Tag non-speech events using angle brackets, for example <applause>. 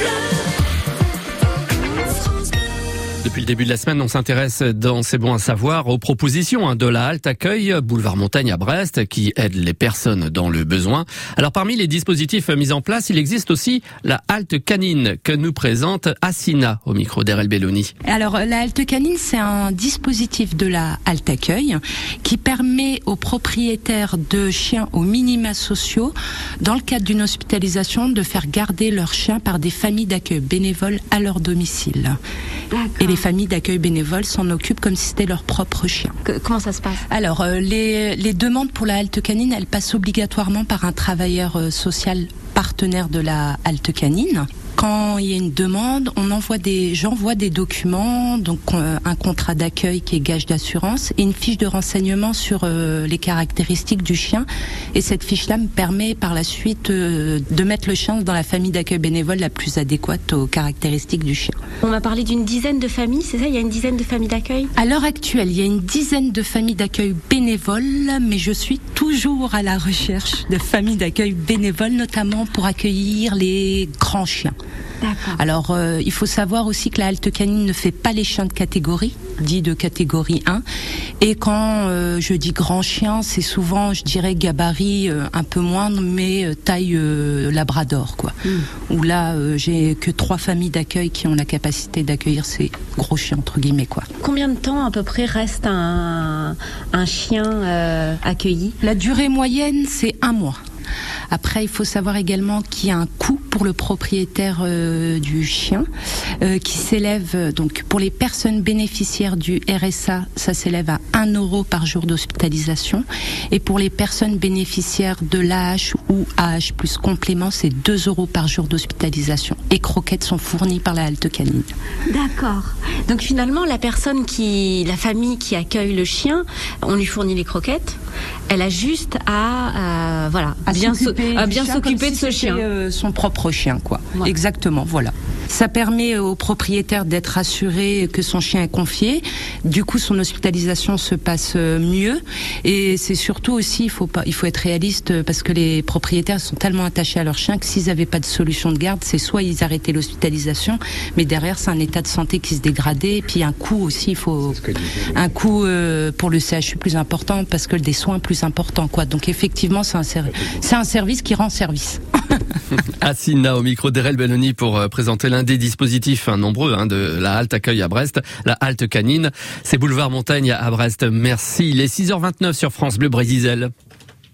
Yeah. Depuis le début de la semaine, on s'intéresse dans C'est bon à savoir aux propositions hein, de la halte accueil boulevard Montagne à Brest qui aide les personnes dans le besoin. Alors parmi les dispositifs mis en place, il existe aussi la halte canine que nous présente Assina au micro d'RL Belloni. Alors la halte canine, c'est un dispositif de la halte accueil qui permet aux propriétaires de chiens aux minima sociaux, dans le cadre d'une hospitalisation, de faire garder leurs chiens par des familles d'accueil bénévoles à leur domicile. Et les familles d'accueil bénévoles s'en occupent comme si c'était leur propre chien. comment ça se passe? Alors, euh, les, les, demandes pour la halte canine, elles passent obligatoirement par un travailleur euh, social partenaire de la halte canine quand il y a une demande, on envoie des, j'envoie des documents, donc euh, un contrat d'accueil qui est gage d'assurance et une fiche de renseignement sur euh, les caractéristiques du chien. Et cette fiche-là me permet par la suite euh, de mettre le chien dans la famille d'accueil bénévole la plus adéquate aux caractéristiques du chien. On m'a parlé d'une dizaine de familles, c'est ça? Il y a une dizaine de familles d'accueil? À l'heure actuelle, il y a une dizaine de familles d'accueil bénévoles, mais je suis toujours à la recherche de familles d'accueil bénévoles, notamment pour accueillir les grands chiens. Alors, euh, il faut savoir aussi que la halte canine ne fait pas les chiens de catégorie, dit de catégorie 1. Et quand euh, je dis grand chien, c'est souvent, je dirais, gabarit euh, un peu moindre, mais taille labrador, quoi. Hmm. Où là, j'ai que trois familles d'accueil qui ont la capacité d'accueillir ces gros chiens, entre guillemets, quoi. Combien de temps à peu près reste un, un chien accueilli? La durée moyenne, c'est un mois. Après, il faut savoir également qu'il y a un coût pour le propriétaire euh, du chien euh, qui s'élève euh, donc pour les personnes bénéficiaires du RSA, ça s'élève à 1 euro par jour d'hospitalisation et pour les personnes bénéficiaires de l'AH ou AH plus complément, c'est 2 euros par jour d'hospitalisation et croquettes sont fournies par la halte canine. D'accord. Donc finalement, la personne qui, la famille qui accueille le chien, on lui fournit les croquettes. Elle a juste à, voilà, à bien s'occuper de ce chien, son propre chien, quoi. Exactement, voilà. Ça permet au propriétaire d'être assuré que son chien est confié. Du coup, son hospitalisation se passe mieux. Et c'est surtout aussi, il faut pas, il faut être réaliste parce que les propriétaires sont tellement attachés à leur chien que s'ils n'avaient pas de solution de garde, c'est soit ils arrêtaient l'hospitalisation, mais derrière c'est un état de santé qui se dégradait. Et puis un coût aussi, il faut un coût euh, pour le CHU plus important parce que des soins plus importants, quoi. Donc effectivement, c'est un, c'est un service qui rend service. <laughs> Assina au micro d'Erel Belloni pour euh, présenter l'un des dispositifs hein, nombreux hein, de la halte accueil à Brest, la halte canine. C'est boulevard Montagne à Brest. Merci. Il est 6h29 sur France Bleu Brésil.